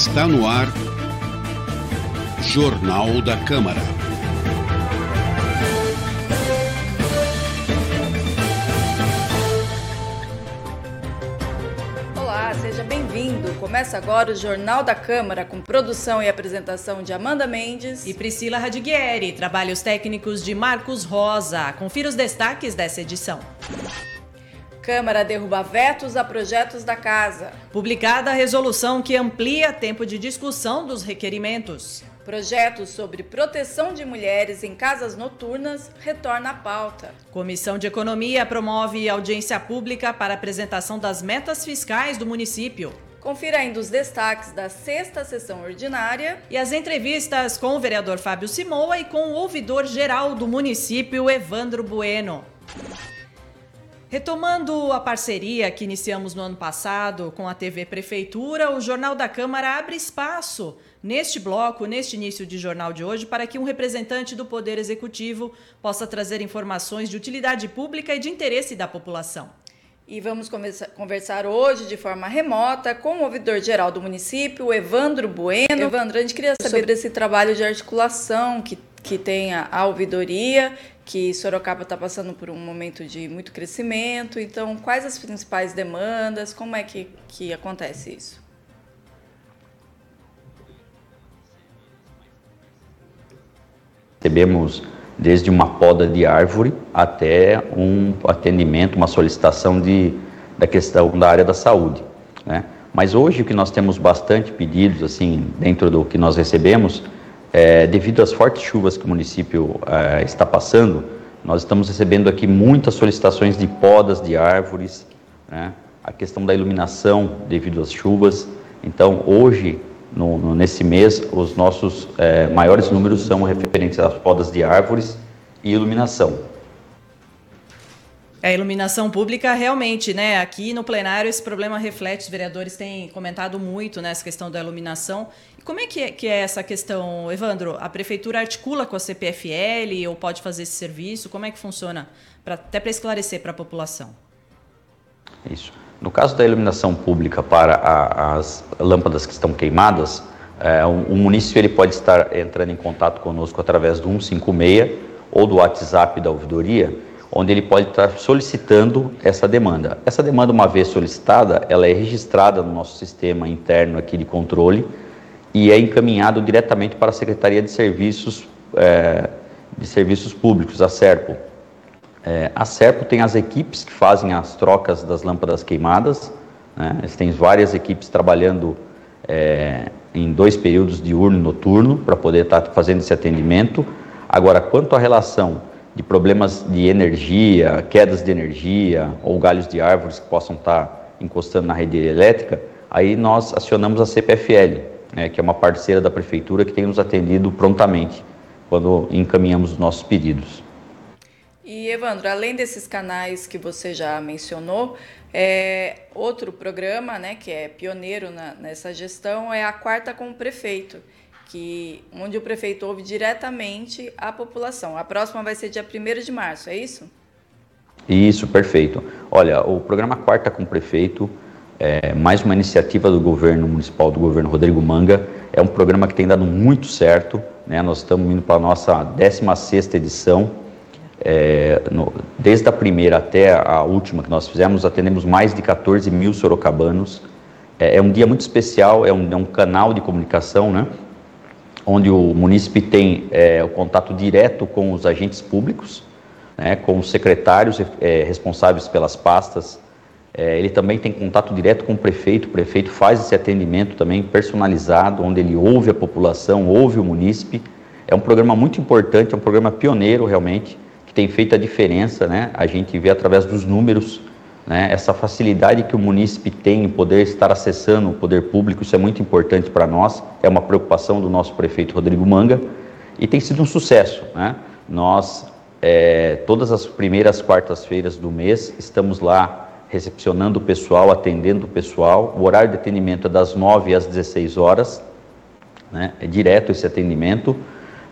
Está no ar. Jornal da Câmara. Olá, seja bem-vindo. Começa agora o Jornal da Câmara com produção e apresentação de Amanda Mendes e Priscila Radiguieri. Trabalhos técnicos de Marcos Rosa. Confira os destaques dessa edição. Câmara derruba vetos a projetos da casa. Publicada a resolução que amplia tempo de discussão dos requerimentos. Projeto sobre proteção de mulheres em casas noturnas retorna à pauta. Comissão de Economia promove audiência pública para apresentação das metas fiscais do município. Confira ainda os destaques da sexta sessão ordinária e as entrevistas com o vereador Fábio Simoa e com o ouvidor geral do município, Evandro Bueno. Retomando a parceria que iniciamos no ano passado com a TV Prefeitura, o Jornal da Câmara abre espaço neste bloco, neste início de jornal de hoje, para que um representante do Poder Executivo possa trazer informações de utilidade pública e de interesse da população. E vamos conversar hoje de forma remota com o ouvidor-geral do município, Evandro Bueno. Evandro, a gente queria saber sobre esse trabalho de articulação que, que tem a, a ouvidoria que Sorocaba está passando por um momento de muito crescimento. Então, quais as principais demandas? Como é que, que acontece isso? Recebemos desde uma poda de árvore até um atendimento, uma solicitação de, da questão da área da saúde. Né? Mas hoje o que nós temos bastante pedidos, assim, dentro do que nós recebemos, é, devido às fortes chuvas que o município é, está passando, nós estamos recebendo aqui muitas solicitações de podas de árvores, né? a questão da iluminação devido às chuvas. Então, hoje, no, no, nesse mês, os nossos é, maiores números são referentes às podas de árvores e iluminação. A iluminação pública, realmente, né? Aqui no plenário esse problema reflete, os vereadores têm comentado muito nessa questão da iluminação. Como é que, é que é essa questão, Evandro? A prefeitura articula com a CPFL ou pode fazer esse serviço? Como é que funciona? Pra, até para esclarecer para a população. Isso. No caso da iluminação pública para a, as lâmpadas que estão queimadas, é, o, o município ele pode estar entrando em contato conosco através do 156 ou do WhatsApp da ouvidoria onde ele pode estar solicitando essa demanda. Essa demanda, uma vez solicitada, ela é registrada no nosso sistema interno aqui de controle e é encaminhado diretamente para a Secretaria de Serviços, é, de Serviços Públicos, a SERPO. É, a SERPO tem as equipes que fazem as trocas das lâmpadas queimadas, né? eles têm várias equipes trabalhando é, em dois períodos diurno e noturno para poder estar fazendo esse atendimento. Agora, quanto à relação de problemas de energia, quedas de energia ou galhos de árvores que possam estar encostando na rede elétrica, aí nós acionamos a CPFL, né, que é uma parceira da prefeitura que tem nos atendido prontamente quando encaminhamos os nossos pedidos. E Evandro, além desses canais que você já mencionou, é, outro programa, né, que é pioneiro na, nessa gestão, é a quarta com o prefeito que onde o prefeito ouve diretamente a população. A próxima vai ser dia 1 de março, é isso? Isso, perfeito. Olha, o programa Quarta com o Prefeito é mais uma iniciativa do governo municipal, do governo Rodrigo Manga. É um programa que tem dado muito certo. Né? Nós estamos indo para a nossa 16 edição. É, no, desde a primeira até a última que nós fizemos, atendemos mais de 14 mil sorocabanos. É, é um dia muito especial, é um, é um canal de comunicação, né? onde o munícipe tem é, o contato direto com os agentes públicos, né, com os secretários é, responsáveis pelas pastas. É, ele também tem contato direto com o prefeito. O prefeito faz esse atendimento também personalizado, onde ele ouve a população, ouve o munícipe. É um programa muito importante, é um programa pioneiro realmente, que tem feito a diferença. Né? A gente vê através dos números né? Essa facilidade que o munícipe tem em poder estar acessando o poder público, isso é muito importante para nós, é uma preocupação do nosso prefeito Rodrigo Manga e tem sido um sucesso. Né? Nós, é, todas as primeiras quartas-feiras do mês, estamos lá recepcionando o pessoal, atendendo o pessoal. O horário de atendimento é das 9 às 16 horas, né? é direto esse atendimento.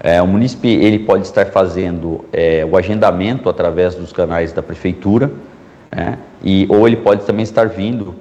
É, o munícipe ele pode estar fazendo é, o agendamento através dos canais da prefeitura, né? E, ou ele pode também estar vindo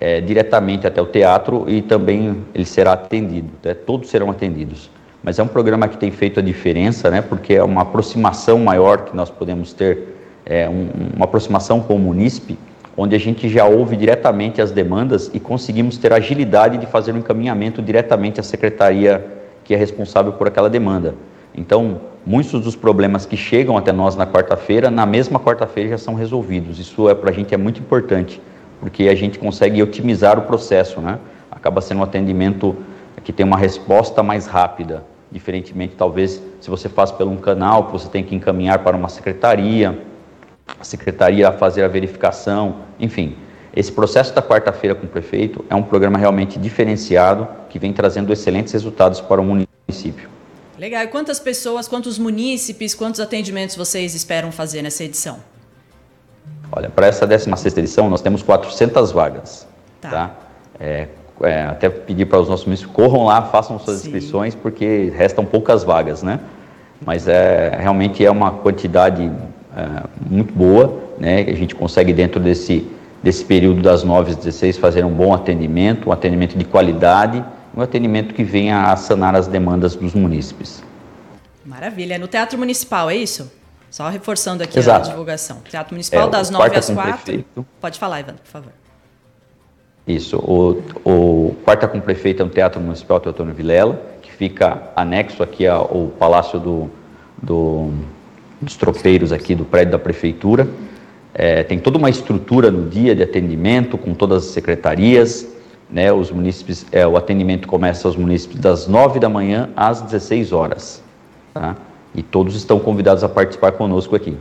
é, diretamente até o teatro e também ele será atendido, né? todos serão atendidos. Mas é um programa que tem feito a diferença, né? porque é uma aproximação maior que nós podemos ter, é, um, uma aproximação com o munícipe, onde a gente já ouve diretamente as demandas e conseguimos ter agilidade de fazer um encaminhamento diretamente à secretaria que é responsável por aquela demanda. Então, muitos dos problemas que chegam até nós na quarta-feira, na mesma quarta-feira já são resolvidos. Isso é para a gente é muito importante, porque a gente consegue otimizar o processo, né? Acaba sendo um atendimento que tem uma resposta mais rápida, diferentemente talvez se você faz pelo um canal, você tem que encaminhar para uma secretaria, a secretaria fazer a verificação, enfim. Esse processo da quarta-feira com o prefeito é um programa realmente diferenciado que vem trazendo excelentes resultados para o município. Legal. E quantas pessoas, quantos munícipes, quantos atendimentos vocês esperam fazer nessa edição? Olha, para essa 16 edição nós temos 400 vagas. Tá. tá? É, é, até pedir para os nossos munícipes, corram lá, façam suas Sim. inscrições, porque restam poucas vagas, né? Mas é, realmente é uma quantidade muito boa, né? A gente consegue dentro desse, desse período das 9 às 16 fazer um bom atendimento, um atendimento de qualidade, um atendimento que venha a sanar as demandas dos munícipes. Maravilha. No Teatro Municipal, é isso? Só reforçando aqui Exato. a divulgação. Teatro Municipal é, das 9 às 4. Prefeito. Pode falar, Ivan, por favor. Isso. O, o Quarta com o Prefeito é no Teatro Municipal Teotônio Vilela, que fica anexo aqui ao Palácio do, do, dos Tropeiros aqui do prédio da Prefeitura. É, tem toda uma estrutura no dia de atendimento com todas as secretarias, né, os munícipes, é, o atendimento começa aos munícipes das 9 da manhã às 16 horas. Tá? E todos estão convidados a participar conosco aqui.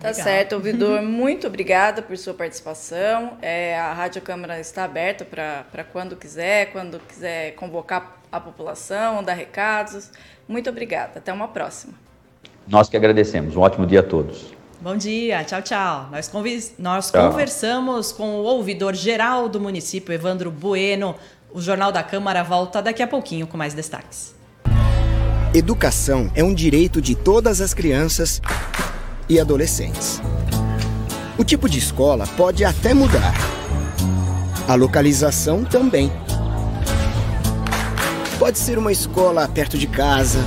Tá certo, ouvidor. Muito obrigada por sua participação. É, a Rádio Câmara está aberta para quando quiser, quando quiser convocar a população, dar recados. Muito obrigada. Até uma próxima. Nós que agradecemos. Um ótimo dia a todos. Bom dia, tchau, tchau. Nós, nós tchau. conversamos com o ouvidor geral do município, Evandro Bueno. O Jornal da Câmara volta daqui a pouquinho com mais destaques. Educação é um direito de todas as crianças e adolescentes. O tipo de escola pode até mudar. A localização também. Pode ser uma escola perto de casa,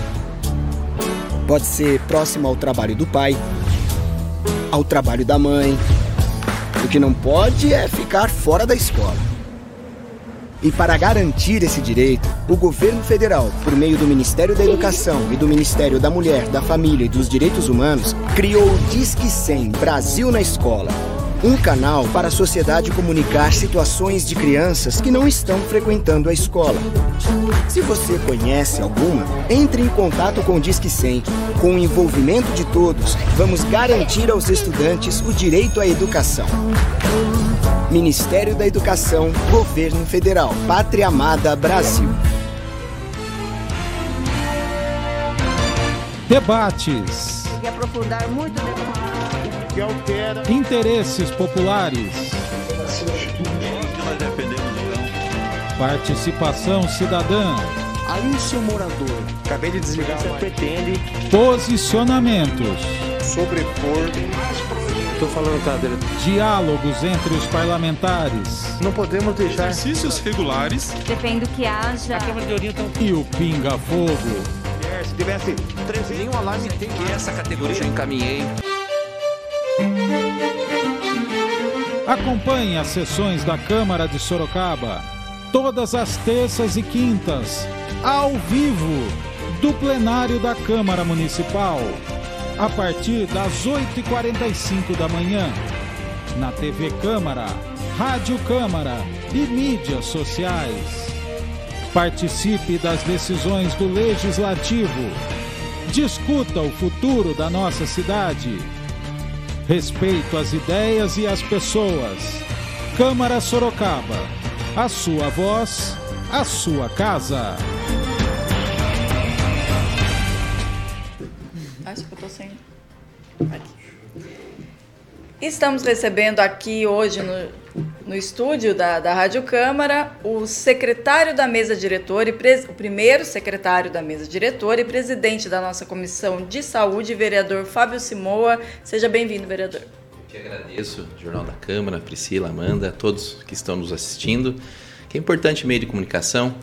pode ser próxima ao trabalho do pai ao trabalho da mãe. O que não pode é ficar fora da escola. E para garantir esse direito, o governo federal, por meio do Ministério da Educação e do Ministério da Mulher, da Família e dos Direitos Humanos, criou o Disque 100 Brasil na Escola um canal para a sociedade comunicar situações de crianças que não estão frequentando a escola. Se você conhece alguma, entre em contato com o Disque 100. Com o envolvimento de todos, vamos garantir aos estudantes o direito à educação. Ministério da Educação, Governo Federal, Pátria Amada Brasil. Debates. E aprofundar muito que altera interesses populares. Participação cidadã. Aí o seu morador, acabei de desligar, você pretende posicionamentos. Sobrepor. Estou falando, cadeira. Diálogos entre os parlamentares. Não podemos deixar exercícios regulares. Depende do que haja. A Câmara de Orientação. E o Pinga Fogo. Se tivesse 13 nenhum alarme tem. E essa categoria eu encaminhei. Acompanhe as sessões da Câmara de Sorocaba todas as terças e quintas, ao vivo, do plenário da Câmara Municipal, a partir das 8h45 da manhã, na TV Câmara, Rádio Câmara e mídias sociais. Participe das decisões do Legislativo. Discuta o futuro da nossa cidade respeito às ideias e às pessoas. Câmara Sorocaba, a sua voz, a sua casa. Acho que eu tô sem. Aqui. Estamos recebendo aqui hoje no, no estúdio da, da Rádio Câmara o secretário da mesa diretora, e pres, o primeiro secretário da mesa diretora e presidente da nossa comissão de saúde, vereador Fábio Simoa. Seja bem-vindo, vereador. Te agradeço, Jornal da Câmara, Priscila, Amanda, todos que estão nos assistindo, que é importante meio de comunicação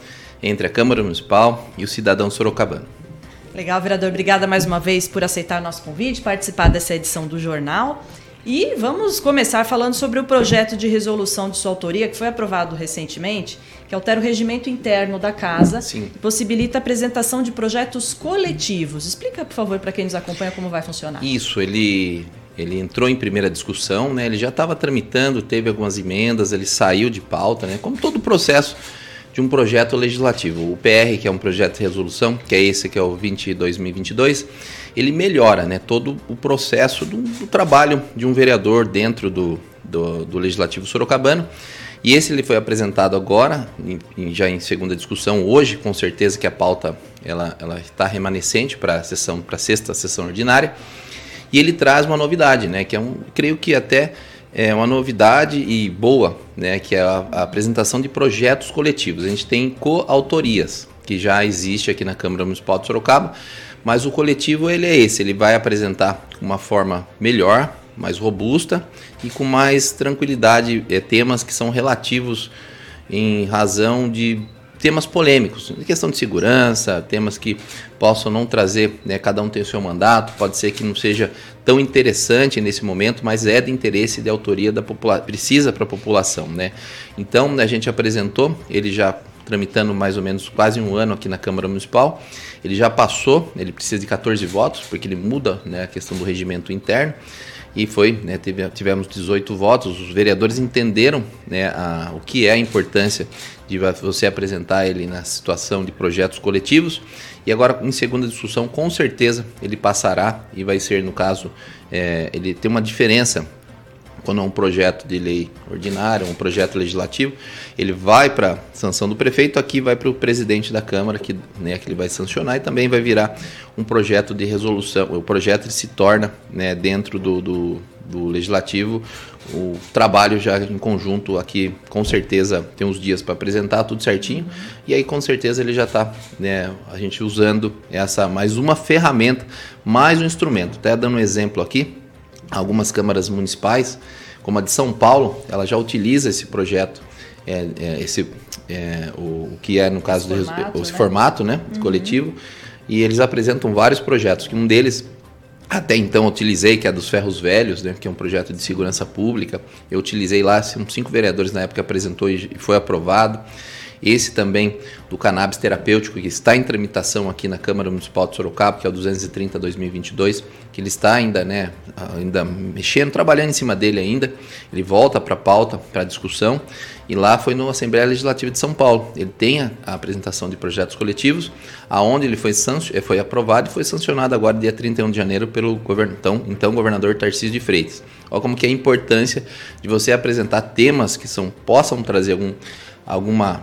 entre a Câmara Municipal e o cidadão sorocabano. Legal, vereador. Obrigada mais uma vez por aceitar nosso convite, participar dessa edição do jornal. E vamos começar falando sobre o projeto de resolução de sua autoria, que foi aprovado recentemente, que altera o regimento interno da casa Sim. e possibilita a apresentação de projetos coletivos. Explica, por favor, para quem nos acompanha como vai funcionar. Isso, ele, ele entrou em primeira discussão, né? ele já estava tramitando, teve algumas emendas, ele saiu de pauta, né? como todo o processo de um projeto legislativo. O PR, que é um projeto de resolução, que é esse que é o 20 2022, ele melhora né, todo o processo do, do trabalho de um vereador dentro do, do, do, Legislativo Sorocabano. E esse ele foi apresentado agora, em, em, já em segunda discussão, hoje, com certeza que a pauta ela, está remanescente para a sessão, para a sexta sessão ordinária. E ele traz uma novidade, né, que é um, creio que até é uma novidade e boa, né, que é a, a apresentação de projetos coletivos. A gente tem coautorias, que já existe aqui na Câmara Municipal de Sorocaba, mas o coletivo ele é esse, ele vai apresentar uma forma melhor, mais robusta e com mais tranquilidade. É, temas que são relativos em razão de temas polêmicos, questão de segurança, temas que possam não trazer, né, cada um tem o seu mandato, pode ser que não seja tão interessante nesse momento, mas é de interesse de autoria da população, precisa para a população, né? Então a gente apresentou, ele já tramitando mais ou menos quase um ano aqui na Câmara Municipal, ele já passou, ele precisa de 14 votos, porque ele muda né, a questão do regimento interno, e foi, né, teve, tivemos 18 votos, os vereadores entenderam né, a, o que é a importância de você apresentar ele na situação de projetos coletivos. E agora, em segunda discussão, com certeza ele passará e vai ser, no caso, é, ele tem uma diferença quando é um projeto de lei ordinária, um projeto legislativo, ele vai para sanção do prefeito, aqui vai para o presidente da Câmara, que, né, que ele vai sancionar, e também vai virar um projeto de resolução. O projeto se torna, né, dentro do, do, do legislativo, o trabalho já em conjunto aqui, com certeza, tem uns dias para apresentar tudo certinho, e aí com certeza ele já está, né, a gente usando essa mais uma ferramenta, mais um instrumento. Até dando um exemplo aqui, algumas câmaras municipais, como a de São Paulo, ela já utiliza esse projeto, é, é, esse, é, o, o, que é no caso esse formato, esse né? formato né, uhum. coletivo, e eles apresentam vários projetos, que um deles até então utilizei, que é dos ferros velhos, né, que é um projeto de segurança pública. Eu utilizei lá, cinco vereadores na época apresentou e foi aprovado. Esse também do cannabis terapêutico, que está em tramitação aqui na Câmara Municipal de Sorocaba, que é o 230-2022, que ele está ainda, né, ainda mexendo, trabalhando em cima dele ainda. Ele volta para a pauta, para discussão, e lá foi na Assembleia Legislativa de São Paulo. Ele tem a, a apresentação de projetos coletivos, aonde ele foi, eh, foi aprovado e foi sancionado agora, dia 31 de janeiro, pelo então, então governador Tarcísio de Freitas. Olha como que é a importância de você apresentar temas que são, possam trazer algum, alguma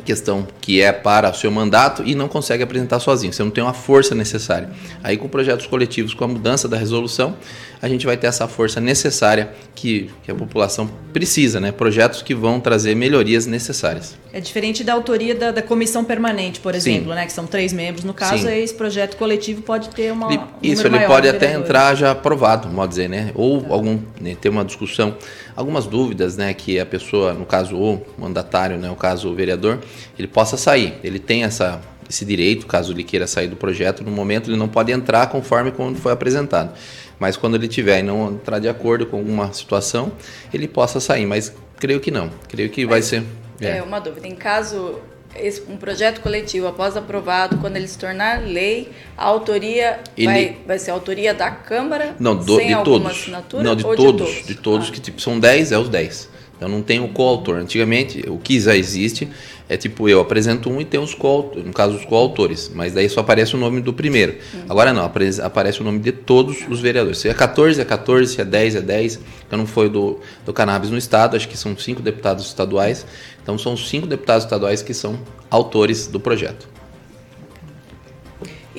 questão que é para o seu mandato e não consegue apresentar sozinho. Você não tem uma força necessária. Aí com projetos coletivos, com a mudança da resolução, a gente vai ter essa força necessária que, que a população precisa, né? Projetos que vão trazer melhorias necessárias. É diferente da autoria da, da comissão permanente, por exemplo, Sim. né? Que são três membros. No caso, Sim. esse projeto coletivo pode ter uma. Ele, isso, ele pode até entrar já aprovado, pode dizer, né? Ou tá. algum né, ter uma discussão, algumas dúvidas, né? Que a pessoa, no caso, o mandatário, né? O caso o vereador, ele possa sair. Ele tem essa esse direito, caso ele queira sair do projeto, no momento ele não pode entrar conforme quando foi apresentado. Mas quando ele tiver e não entrar de acordo com alguma situação, ele possa sair. Mas creio que não. Creio que Mas, vai ser. É. é uma dúvida. Em caso esse, um projeto coletivo após aprovado, quando ele se tornar lei, a autoria ele... vai, vai ser a autoria da Câmara? Não, do, sem de todos. Assinatura, não, de todos, de todos. De todos ah. que tipo, são 10, é os 10. Então não tem o coautor. Antigamente, o que já existe é tipo eu apresento um e tem os coautores, no caso os coautores, mas daí só aparece o nome do primeiro. Uhum. Agora não, aparece o nome de todos os vereadores. Se é 14 é 14, se é 10 é 10. Então não foi do, do cannabis no estado, acho que são cinco deputados estaduais. Então são cinco deputados estaduais que são autores do projeto.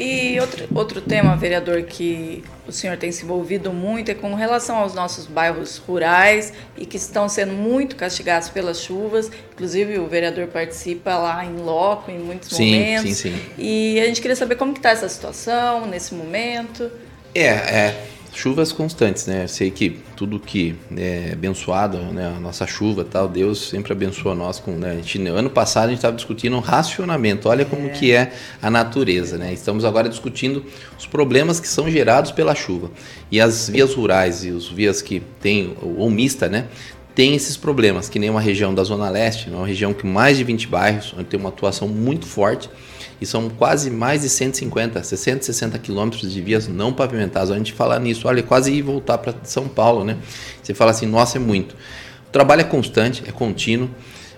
E outro, outro tema, vereador, que o senhor tem se envolvido muito é com relação aos nossos bairros rurais e que estão sendo muito castigados pelas chuvas. Inclusive, o vereador participa lá em loco em muitos sim, momentos. Sim, sim. E a gente queria saber como está essa situação nesse momento. É, é chuvas constantes, né? Sei que tudo que é abençoado, né? A nossa chuva, tal, Deus sempre abençoa nós com, né? Gente, ano passado a gente estava discutindo racionamento. Olha como é. que é a natureza, né? Estamos agora discutindo os problemas que são gerados pela chuva. E as vias rurais e os vias que tem ou mista, né? Tem esses problemas, que nem uma região da Zona Leste, uma região com mais de 20 bairros, onde tem uma atuação muito forte e são quase mais de 150, 60, 60 quilômetros de vias não pavimentadas. A gente fala nisso, olha, quase ir voltar para São Paulo, né? Você fala assim, nossa, é muito. O trabalho é constante, é contínuo.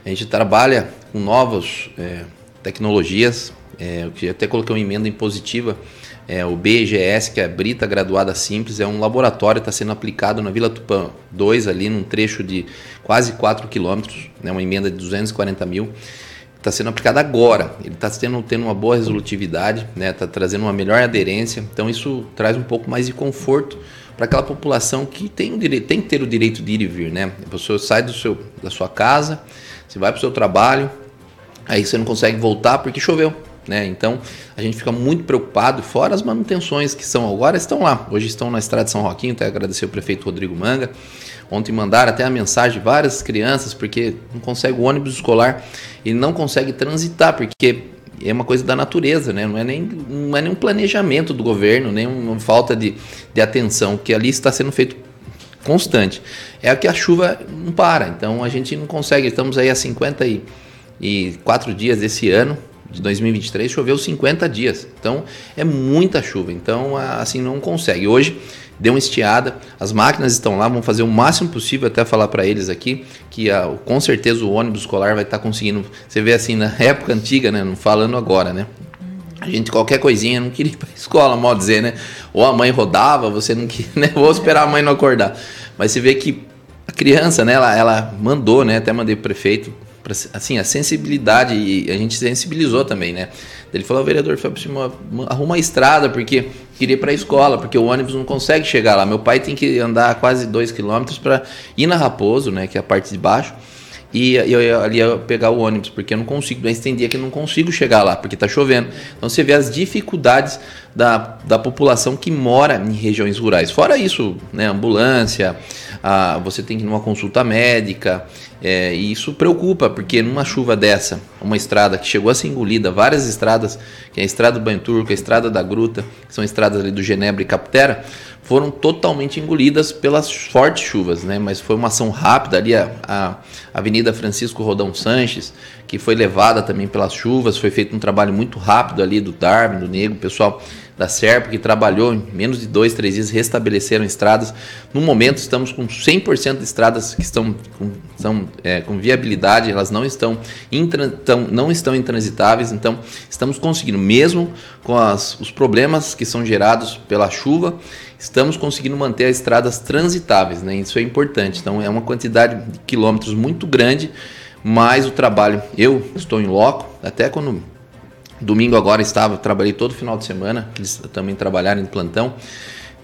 A gente trabalha com novas é, tecnologias. É, eu até coloquei uma emenda impositiva. É, o BGS, que é a Brita Graduada Simples, é um laboratório, está sendo aplicado na Vila Tupã 2, ali num trecho de quase 4 quilômetros, né, uma emenda de 240 mil está sendo aplicado agora. Ele está tendo, tendo uma boa resolutividade, está né? Tá trazendo uma melhor aderência. Então isso traz um pouco mais de conforto para aquela população que tem, o direito, tem que ter o direito de ir e vir. Né? A pessoa sai do seu, da sua casa, você vai para o seu trabalho, aí você não consegue voltar porque choveu. Né? Então a gente fica muito preocupado, fora as manutenções que são agora estão lá. Hoje estão na estrada de São Roquinho, até agradecer o prefeito Rodrigo Manga. Ontem mandaram até a mensagem várias crianças, porque não consegue o ônibus escolar, ele não consegue transitar, porque é uma coisa da natureza, né? não, é nem, não é nenhum planejamento do governo, nem uma falta de, de atenção, que ali está sendo feito constante. É que a chuva não para, então a gente não consegue, estamos aí há 54 dias desse ano, de 2023, choveu 50 dias, então é muita chuva, então assim não consegue. Hoje deu uma estiada, as máquinas estão lá, vamos fazer o máximo possível até falar para eles aqui que a, com certeza o ônibus escolar vai estar tá conseguindo. Você vê assim na época antiga, né? Não falando agora, né? A gente, qualquer coisinha, não queria ir para a escola, mal dizer, né? Ou a mãe rodava, você não queria, né? Vou esperar a mãe não acordar. Mas você vê que a criança, né? Ela, ela mandou, né? Até mandei pro prefeito, pra, assim, a sensibilidade, e a gente sensibilizou também, né? Ele falou, vereador Fábio, arruma a estrada, porque queria ir para a escola, porque o ônibus não consegue chegar lá. Meu pai tem que andar quase dois quilômetros para ir na Raposo, né, que é a parte de baixo, e eu ali ia pegar o ônibus, porque eu não consigo, eu entendia que eu não consigo chegar lá, porque está chovendo. Então você vê as dificuldades da, da população que mora em regiões rurais. Fora isso, né, ambulância, a, você tem que ir numa consulta médica, é, e isso preocupa, porque numa chuva dessa, uma estrada que chegou a ser engolida, várias estradas, que é a estrada do Banho Turco, a estrada da Gruta, que são estradas ali do Genebra e Captera, foram totalmente engolidas pelas fortes chuvas, né? Mas foi uma ação rápida ali a, a Avenida Francisco Rodão Sanches, que foi levada também pelas chuvas, foi feito um trabalho muito rápido ali do Darwin, do Nego, o pessoal da Serpa, que trabalhou em menos de dois, três dias, restabeleceram estradas. No momento, estamos com 100% de estradas que estão com, são, é, com viabilidade, elas não estão, tão, não estão intransitáveis, então estamos conseguindo, mesmo com as, os problemas que são gerados pela chuva, estamos conseguindo manter as estradas transitáveis, né? isso é importante. Então, é uma quantidade de quilômetros muito grande, mas o trabalho, eu estou em loco, até quando Domingo agora estava, trabalhei todo final de semana, eles também trabalharam em plantão.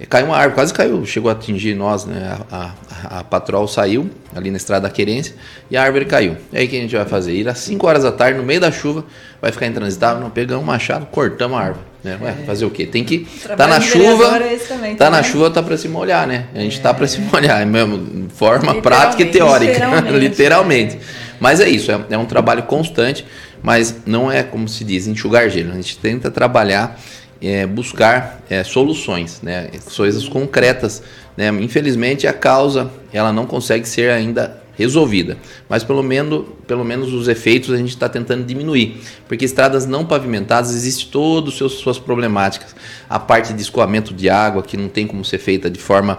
Caiu uma árvore, quase caiu, chegou a atingir nós, né? A, a, a patrol saiu ali na estrada da querência e a árvore caiu. E aí o que a gente vai fazer? Ir às 5 horas da tarde, no meio da chuva, vai ficar intransitável? Não, pegamos um machado, cortamos a árvore. Né? Ué, fazer o quê? Tem que. Tá na chuva. É também, tá, tá na chuva, tá para se molhar, né? A gente é. tá para se molhar, é mesmo, forma prática e teórica. Literalmente. literalmente. Mas é isso, é, é um trabalho constante mas não é como se diz enxugar gelo. A gente tenta trabalhar, é, buscar é, soluções, né, coisas concretas. Né? Infelizmente a causa ela não consegue ser ainda resolvida, mas pelo menos, pelo menos os efeitos a gente está tentando diminuir, porque estradas não pavimentadas existe todas as suas problemáticas, a parte de escoamento de água que não tem como ser feita de forma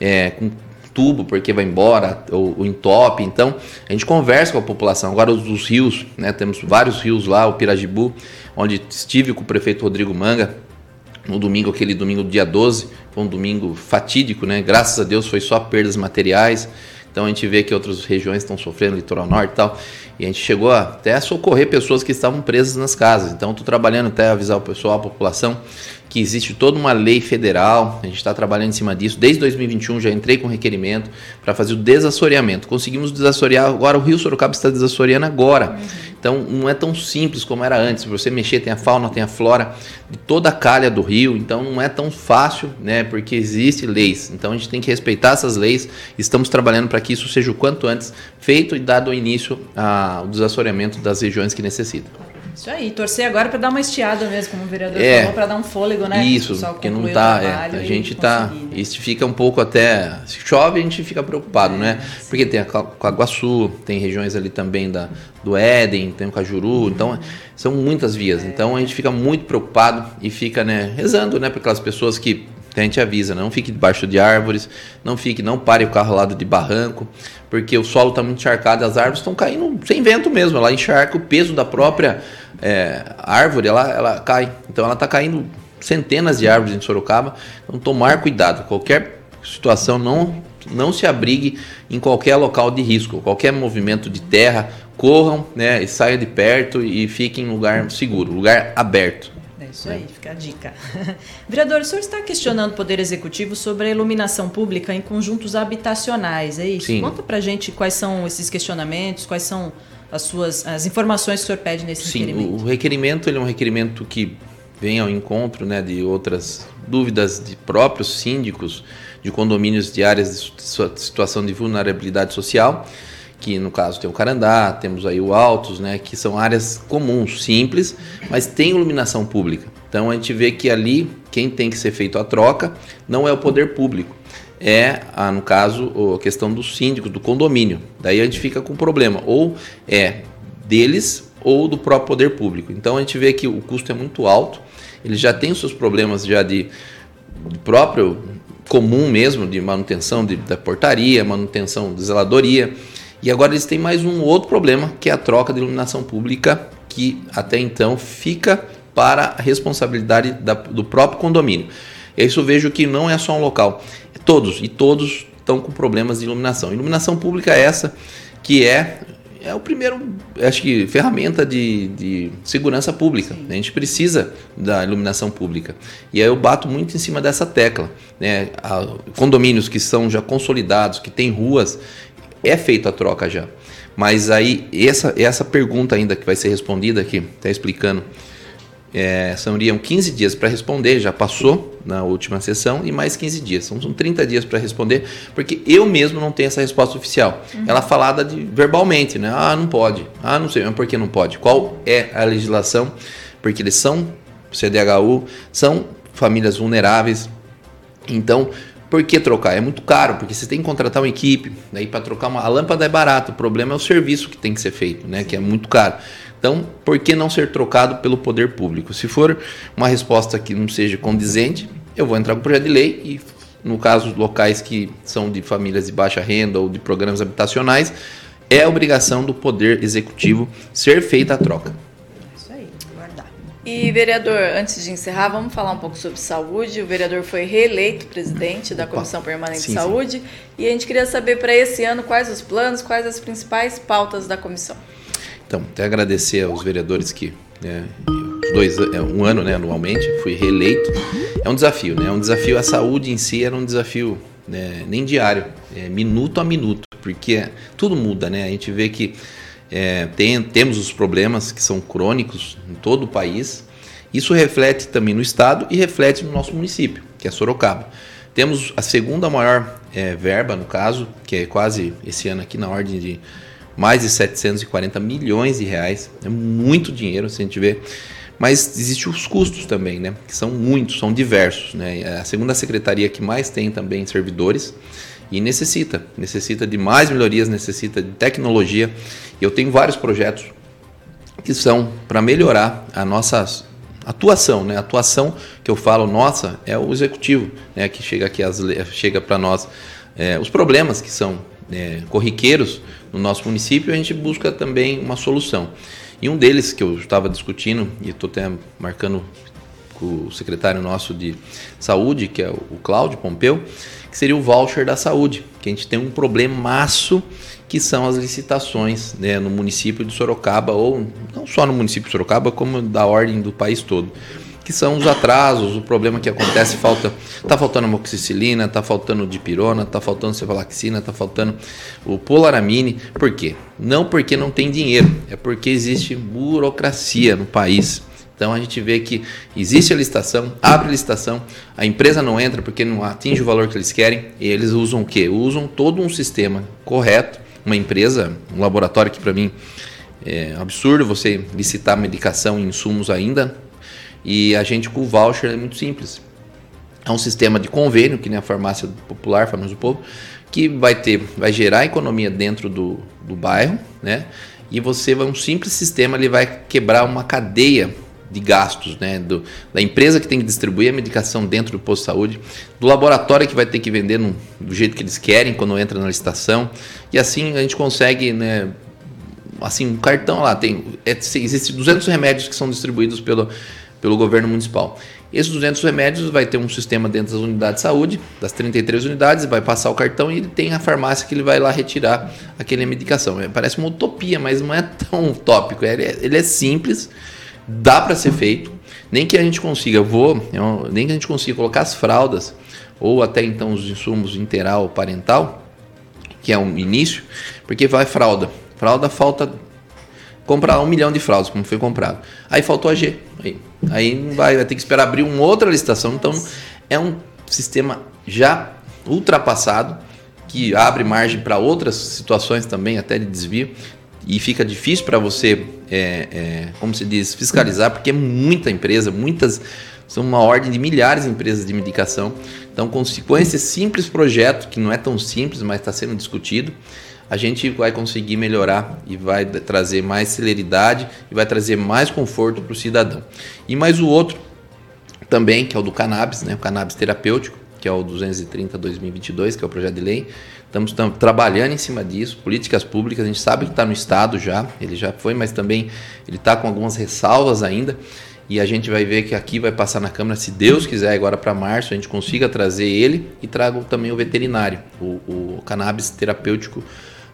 é, com tubo porque vai embora, ou, ou entope. Então, a gente conversa com a população. Agora, os, os rios, né? temos vários rios lá, o Pirajibu, onde estive com o prefeito Rodrigo Manga, no domingo, aquele domingo, dia 12, foi um domingo fatídico, né? Graças a Deus foi só perdas materiais. Então a gente vê que outras regiões estão sofrendo, litoral norte e tal. E a gente chegou até a socorrer pessoas que estavam presas nas casas. Então estou trabalhando até avisar o pessoal, a população, que existe toda uma lei federal, a gente está trabalhando em cima disso. Desde 2021 já entrei com requerimento para fazer o desassoreamento. Conseguimos desassorear, agora o Rio Sorocaba está desassoreando agora. Uhum. Então não é tão simples como era antes. Você mexer, tem a fauna, tem a flora de toda a calha do rio, então não é tão fácil, né? Porque existem leis. Então a gente tem que respeitar essas leis. Estamos trabalhando para que isso seja o quanto antes feito e dado início ao desassoreamento das regiões que necessitam. Isso aí, torcer agora para dar uma estiada mesmo, como o vereador é, falou, para dar um fôlego, né? Isso, que não tá, é, a gente tá, né? isso fica um pouco até, se chove a gente fica preocupado, é, né? Sim. Porque tem a Caguaçu, tem regiões ali também da, do Éden, tem o Cajuru, então são muitas vias, é. então a gente fica muito preocupado e fica, né, rezando, né, para aquelas pessoas que a gente avisa, não fique debaixo de árvores, não fique, não pare o carro ao lado de barranco, porque o solo está muito encharcado, as árvores estão caindo sem vento mesmo, ela encharca o peso da própria é, árvore, ela, ela cai. Então ela está caindo centenas de árvores em Sorocaba. Então tomar cuidado, qualquer situação não não se abrigue em qualquer local de risco, qualquer movimento de terra, corram, né, e saiam de perto e fiquem em lugar seguro, lugar aberto. É isso aí, fica a dica. Vereador, o senhor está questionando o Poder Executivo sobre a iluminação pública em conjuntos habitacionais, é isso? Sim. Conta pra gente quais são esses questionamentos, quais são as suas as informações que o senhor pede nesse Sim, requerimento. o requerimento ele é um requerimento que vem ao encontro né, de outras dúvidas de próprios síndicos de condomínios de áreas de situação de vulnerabilidade social, que no caso tem o Carandá, temos aí o Altos, né, que são áreas comuns, simples, mas tem iluminação pública. Então a gente vê que ali quem tem que ser feito a troca não é o poder público, é, no caso, a questão do síndico, do condomínio. Daí a gente fica com problema. Ou é deles ou do próprio poder público. Então a gente vê que o custo é muito alto, ele já tem os seus problemas já de, de próprio comum mesmo, de manutenção de, da portaria, manutenção de zeladoria. E agora eles têm mais um outro problema, que é a troca de iluminação pública, que até então fica para a responsabilidade da, do próprio condomínio. Isso eu vejo que não é só um local, é todos, e todos estão com problemas de iluminação. Iluminação pública é essa que é é o primeiro, acho que, ferramenta de, de segurança pública. Sim. A gente precisa da iluminação pública. E aí eu bato muito em cima dessa tecla. Né? A, condomínios que são já consolidados, que têm ruas, é feita a troca já. Mas aí, essa, essa pergunta ainda que vai ser respondida aqui, está explicando é, seriam 15 dias para responder, já passou na última sessão, e mais 15 dias. São, são 30 dias para responder, porque eu mesmo não tenho essa resposta oficial. Uhum. Ela é falada de, verbalmente, né? Ah, não pode. Ah, não sei. Mas por que não pode? Qual é a legislação? Porque eles são CDHU, são famílias vulneráveis. Então, por que trocar? É muito caro, porque você tem que contratar uma equipe. Daí para trocar uma a lâmpada é barato, o problema é o serviço que tem que ser feito, né? Que é muito caro. Então, por que não ser trocado pelo poder público? Se for uma resposta que não seja condizente, eu vou entrar com o projeto de lei e, no caso, locais que são de famílias de baixa renda ou de programas habitacionais, é obrigação do poder executivo ser feita a troca. Isso aí, guardar. E, vereador, antes de encerrar, vamos falar um pouco sobre saúde. O vereador foi reeleito presidente da Comissão Permanente sim, de Saúde sim. e a gente queria saber para esse ano quais os planos, quais as principais pautas da comissão. Então, até agradecer aos vereadores que né, dois, é, um ano né, anualmente, fui reeleito. É um desafio, né? É um desafio, a saúde em si era um desafio né, nem diário, é minuto a minuto, porque tudo muda, né? A gente vê que é, tem, temos os problemas que são crônicos em todo o país. Isso reflete também no estado e reflete no nosso município, que é Sorocaba. Temos a segunda maior é, verba, no caso, que é quase esse ano aqui na ordem de mais de 740 milhões de reais. É muito dinheiro, se a gente vê. Mas existem os custos também, né? Que são muitos, são diversos. Né? É a segunda secretaria que mais tem também servidores e necessita, necessita de mais melhorias, necessita de tecnologia. Eu tenho vários projetos que são para melhorar a nossa atuação, né? Atuação que eu falo nossa é o executivo, né? Que chega aqui as, chega para nós é, os problemas que são é, corriqueiros no nosso município, a gente busca também uma solução. E um deles que eu estava discutindo, e estou até marcando com o secretário nosso de saúde, que é o Cláudio Pompeu, que seria o voucher da saúde, que a gente tem um problemaço que são as licitações né, no município de Sorocaba, ou não só no município de Sorocaba, como da ordem do país todo. Que são os atrasos, o problema que acontece, falta, tá faltando amoxicilina, tá faltando dipirona, tá faltando cefalaxina, tá faltando o polaramine. Por quê? Não porque não tem dinheiro, é porque existe burocracia no país. Então a gente vê que existe a licitação, abre a licitação, a empresa não entra porque não atinge o valor que eles querem, e eles usam o quê? Usam todo um sistema correto, uma empresa, um laboratório que para mim é absurdo você licitar medicação e insumos ainda e a gente com o voucher é muito simples. É um sistema de convênio, que nem a farmácia popular, farmácia do povo, que vai ter, vai gerar economia dentro do, do bairro, né? E você vai um simples sistema, ele vai quebrar uma cadeia de gastos, né? Do, da empresa que tem que distribuir a medicação dentro do posto de saúde, do laboratório que vai ter que vender no, do jeito que eles querem quando entra na licitação, e assim a gente consegue, né? Assim, um cartão lá tem, é, existe 200 remédios que são distribuídos pelo pelo governo municipal. Esses 200 remédios vai ter um sistema dentro das unidades de saúde, das 33 unidades, vai passar o cartão e ele tem a farmácia que ele vai lá retirar aquela medicação. É, parece uma utopia, mas não é tão utópico. Ele é, ele é simples, dá para ser feito. Nem que a gente consiga, vou, nem que a gente consiga colocar as fraldas ou até então os insumos interal parental, que é um início, porque vai fralda. Fralda falta comprar um milhão de fraldas, como foi comprado. Aí faltou a G. Aí, aí vai, vai ter que esperar abrir uma outra licitação. Então é um sistema já ultrapassado que abre margem para outras situações também, até de desvio. E fica difícil para você, é, é, como se diz, fiscalizar, porque é muita empresa, muitas, são uma ordem de milhares de empresas de medicação. Então, com, com esse simples projeto, que não é tão simples, mas está sendo discutido, a gente vai conseguir melhorar e vai trazer mais celeridade e vai trazer mais conforto para o cidadão. E mais o outro também, que é o do cannabis, né? o cannabis terapêutico, que é o 230-2022, que é o projeto de lei. Estamos trabalhando em cima disso, políticas públicas, a gente sabe que está no Estado já, ele já foi, mas também ele está com algumas ressalvas ainda. E a gente vai ver que aqui vai passar na Câmara, se Deus quiser, agora para março, a gente consiga trazer ele e trago também o veterinário, o, o cannabis terapêutico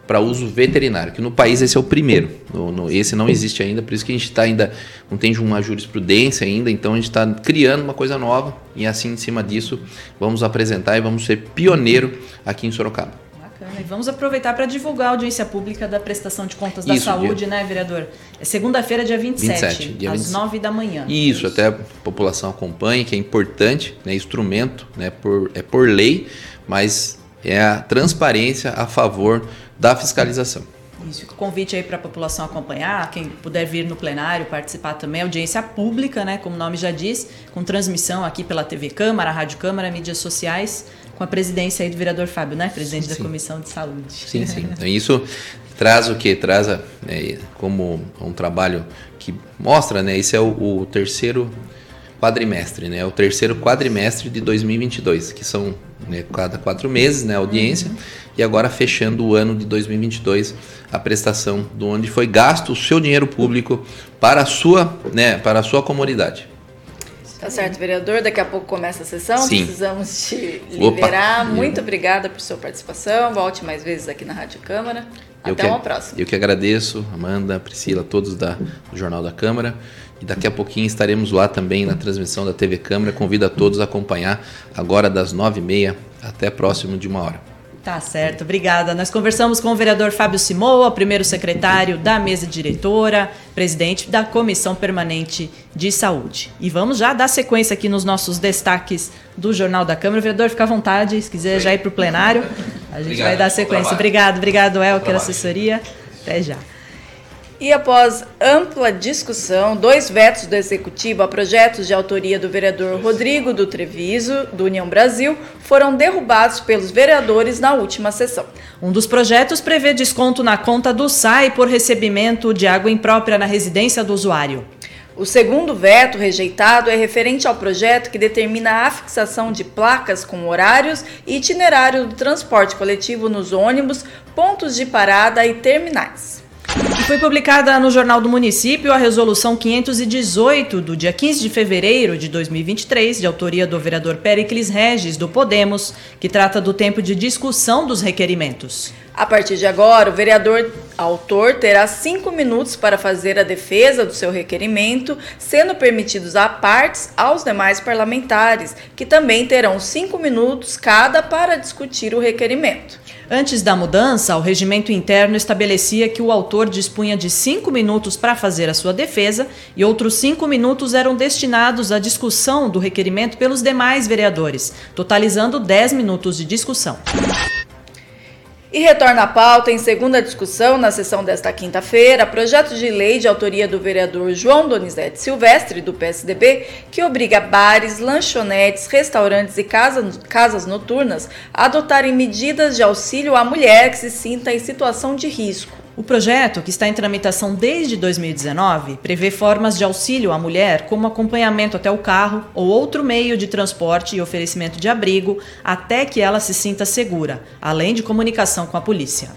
para uso veterinário, que no país esse é o primeiro. No, no, esse não existe ainda, por isso que a gente está ainda, não tem uma jurisprudência ainda, então a gente está criando uma coisa nova e assim em cima disso vamos apresentar e vamos ser pioneiro aqui em Sorocaba. Bacana. E vamos aproveitar para divulgar a audiência pública da prestação de contas da Isso, saúde, dia... né, vereador? É segunda-feira, dia 27, 27 dia às 27. 9 da manhã. Isso, até a população acompanhe, que é importante, né, instrumento, né, por, é por lei, mas é a transparência a favor da fiscalização. Isso, convite aí para a população acompanhar, quem puder vir no plenário participar também, audiência pública, né, como o nome já diz, com transmissão aqui pela TV Câmara, Rádio Câmara, mídias sociais, com a presidência aí do vereador Fábio, né, presidente sim. da Comissão de Saúde. Sim, sim. Então, isso traz o que? Traz a, é, como um trabalho que mostra, né, esse é o, o terceiro quadrimestre, né, o terceiro quadrimestre de 2022, que são né, cada quatro meses, né, audiência, uhum. E agora fechando o ano de 2022, a prestação do onde foi gasto o seu dinheiro público para a sua, né, para a sua comunidade. Tá certo, vereador. Daqui a pouco começa a sessão. Sim. Precisamos te liberar. Opa. Muito obrigada por sua participação. Volte mais vezes aqui na Rádio Câmara. Até uma próxima. Eu que agradeço, Amanda, Priscila, todos da, do Jornal da Câmara. E daqui a pouquinho estaremos lá também na transmissão da TV Câmara. Convido a todos a acompanhar agora das nove e meia até próximo de uma hora. Tá certo, obrigada. Nós conversamos com o vereador Fábio Simoa, primeiro secretário da mesa diretora, presidente da Comissão Permanente de Saúde. E vamos já dar sequência aqui nos nossos destaques do Jornal da Câmara. O vereador, fica à vontade, se quiser já ir para o plenário, a gente obrigado, vai dar sequência. Obrigado, obrigado, Elker, assessoria. Até já. E após ampla discussão, dois vetos do Executivo a projetos de autoria do vereador Rodrigo do Treviso, do União Brasil, foram derrubados pelos vereadores na última sessão. Um dos projetos prevê desconto na conta do SAI por recebimento de água imprópria na residência do usuário. O segundo veto rejeitado é referente ao projeto que determina a fixação de placas com horários e itinerário do transporte coletivo nos ônibus, pontos de parada e terminais. Foi publicada no Jornal do Município a Resolução 518 do dia 15 de fevereiro de 2023, de autoria do vereador Pericles Regis, do Podemos, que trata do tempo de discussão dos requerimentos. A partir de agora, o vereador autor terá cinco minutos para fazer a defesa do seu requerimento, sendo permitidos a partes aos demais parlamentares, que também terão cinco minutos cada para discutir o requerimento. Antes da mudança, o regimento interno estabelecia que o autor dispunha de cinco minutos para fazer a sua defesa e outros cinco minutos eram destinados à discussão do requerimento pelos demais vereadores, totalizando dez minutos de discussão. E retorna à pauta em segunda discussão na sessão desta quinta-feira, projeto de lei de autoria do vereador João Donizete Silvestre, do PSDB, que obriga bares, lanchonetes, restaurantes e casas, casas noturnas a adotarem medidas de auxílio à mulher que se sinta em situação de risco. O projeto, que está em tramitação desde 2019, prevê formas de auxílio à mulher, como acompanhamento até o carro ou outro meio de transporte e oferecimento de abrigo até que ela se sinta segura, além de comunicação com a polícia.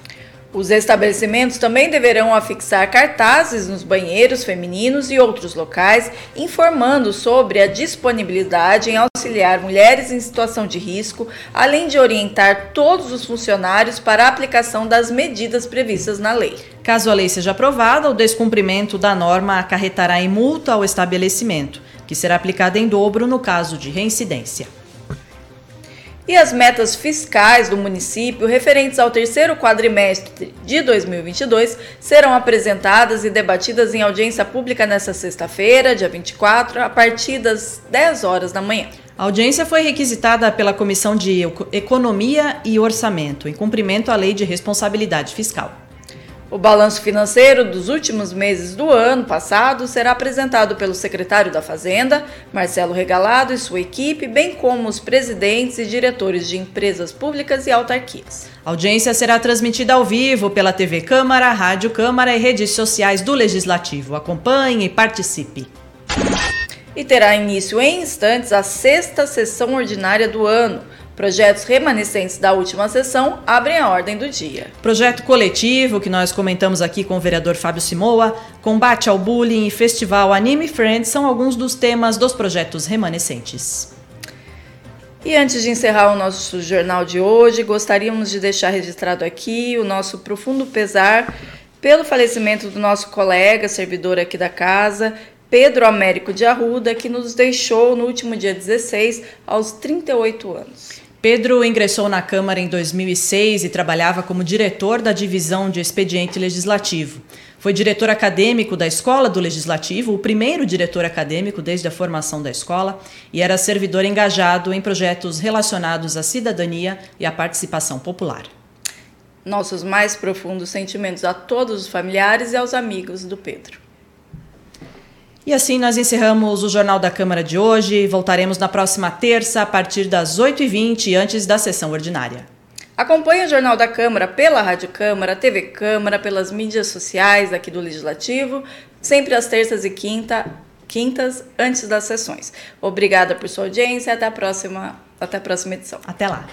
Os estabelecimentos também deverão afixar cartazes nos banheiros femininos e outros locais, informando sobre a disponibilidade em auxiliar mulheres em situação de risco, além de orientar todos os funcionários para a aplicação das medidas previstas na lei. Caso a lei seja aprovada, o descumprimento da norma acarretará em multa ao estabelecimento, que será aplicada em dobro no caso de reincidência. E as metas fiscais do município referentes ao terceiro quadrimestre de 2022 serão apresentadas e debatidas em audiência pública nesta sexta-feira, dia 24, a partir das 10 horas da manhã. A audiência foi requisitada pela Comissão de Economia e Orçamento, em cumprimento à Lei de Responsabilidade Fiscal. O balanço financeiro dos últimos meses do ano passado será apresentado pelo secretário da Fazenda, Marcelo Regalado, e sua equipe, bem como os presidentes e diretores de empresas públicas e autarquias. A audiência será transmitida ao vivo pela TV Câmara, Rádio Câmara e redes sociais do Legislativo. Acompanhe e participe. E terá início em instantes a sexta sessão ordinária do ano. Projetos remanescentes da última sessão abrem a ordem do dia. Projeto coletivo, que nós comentamos aqui com o vereador Fábio Simoa, combate ao bullying e festival Anime Friends são alguns dos temas dos projetos remanescentes. E antes de encerrar o nosso jornal de hoje, gostaríamos de deixar registrado aqui o nosso profundo pesar pelo falecimento do nosso colega, servidor aqui da casa, Pedro Américo de Arruda, que nos deixou no último dia 16, aos 38 anos. Pedro ingressou na Câmara em 2006 e trabalhava como diretor da divisão de expediente legislativo. Foi diretor acadêmico da Escola do Legislativo, o primeiro diretor acadêmico desde a formação da escola, e era servidor engajado em projetos relacionados à cidadania e à participação popular. Nossos mais profundos sentimentos a todos os familiares e aos amigos do Pedro. E assim nós encerramos o Jornal da Câmara de hoje. Voltaremos na próxima terça, a partir das 8h20, antes da sessão ordinária. Acompanhe o Jornal da Câmara pela Rádio Câmara, TV Câmara, pelas mídias sociais aqui do Legislativo, sempre às terças e quinta, quintas, antes das sessões. Obrigada por sua audiência até a próxima, até a próxima edição. Até lá.